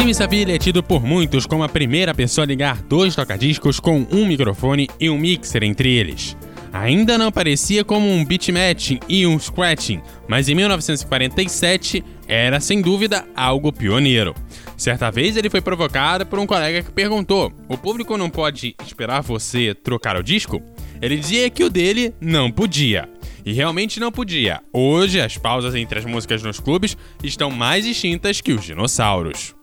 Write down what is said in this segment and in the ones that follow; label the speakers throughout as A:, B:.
A: Jimmy Savile é tido por muitos como a primeira pessoa a ligar dois tocadiscos com um microfone e um mixer entre eles. Ainda não aparecia como um beatmatching e um scratching, mas em 1947 era sem dúvida algo pioneiro. Certa vez ele foi provocado por um colega que perguntou: O público não pode esperar você trocar o disco? Ele dizia que o dele não podia. E realmente não podia. Hoje, as pausas entre as músicas nos clubes estão mais extintas que os dinossauros.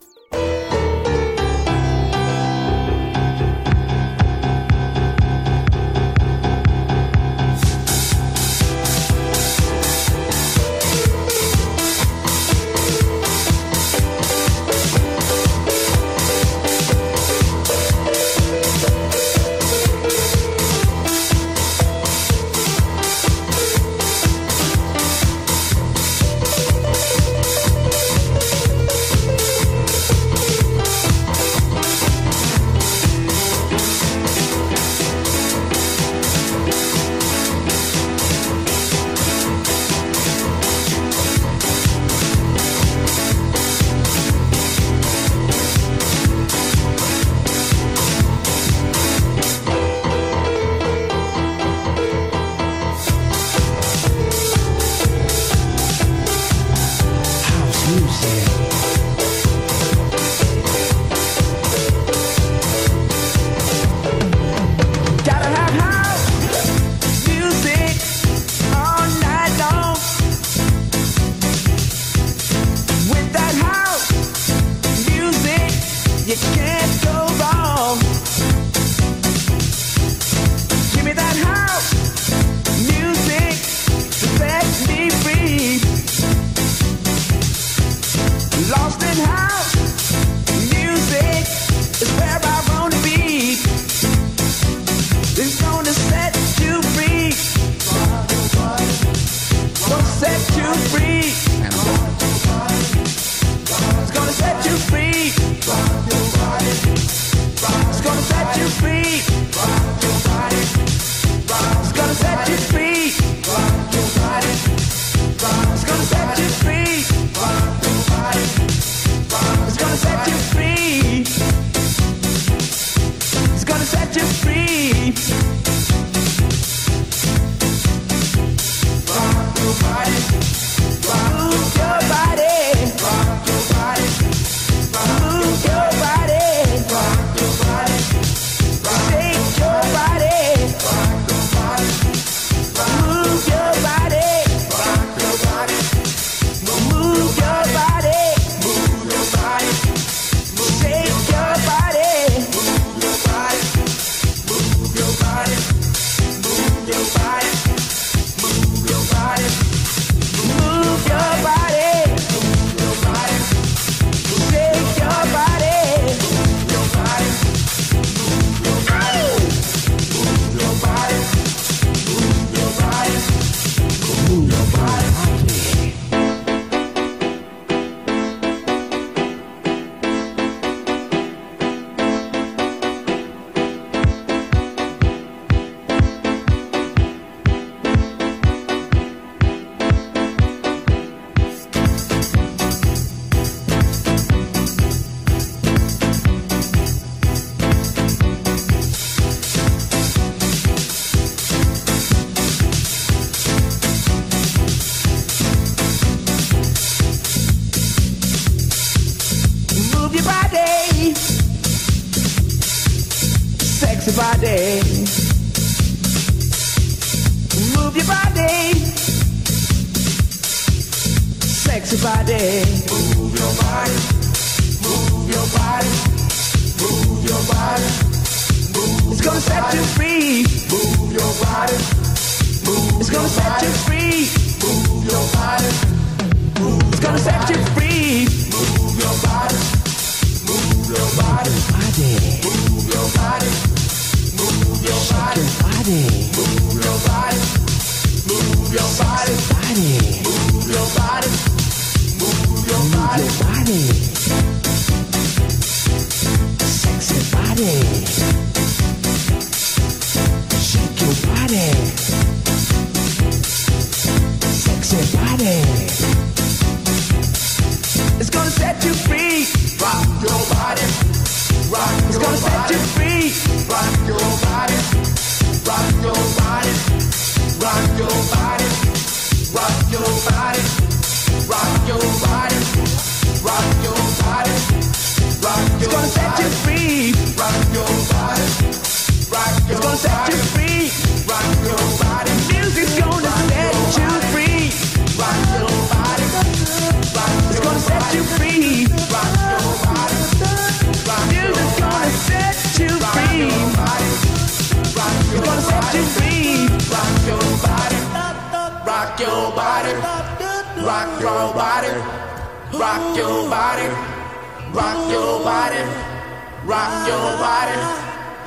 B: Body. Move your body. Sexy body. Move your body. Move your body. Move your body. Move it's gonna set you free. Move your body. Move it's gonna set you free. Move your body. Move it's gonna set you free. Move your body. Move your body. Move your body your body. rock your body, rock your body, rock your body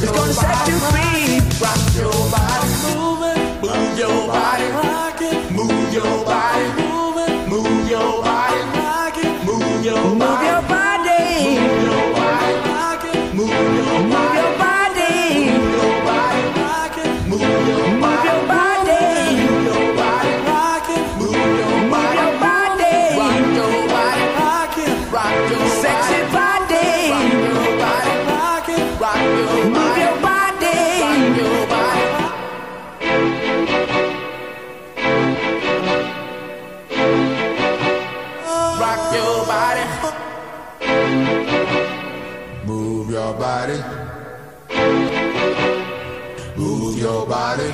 B: your
C: gonna set you free.
B: rock your body, move your body, your body. Move your body.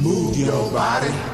B: Move your body.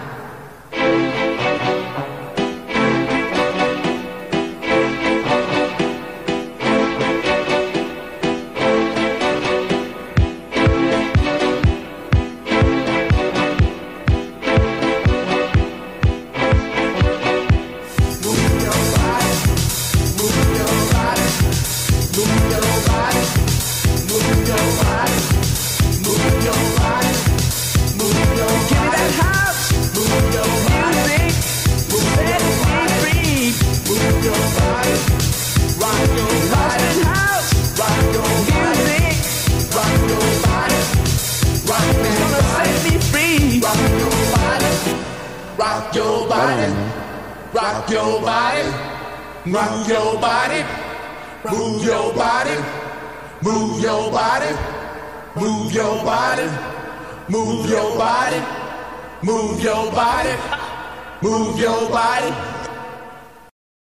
B: Your body. Rock your body. Move your body. Move your body. Move your body. Move your body. Move your body. Move your body.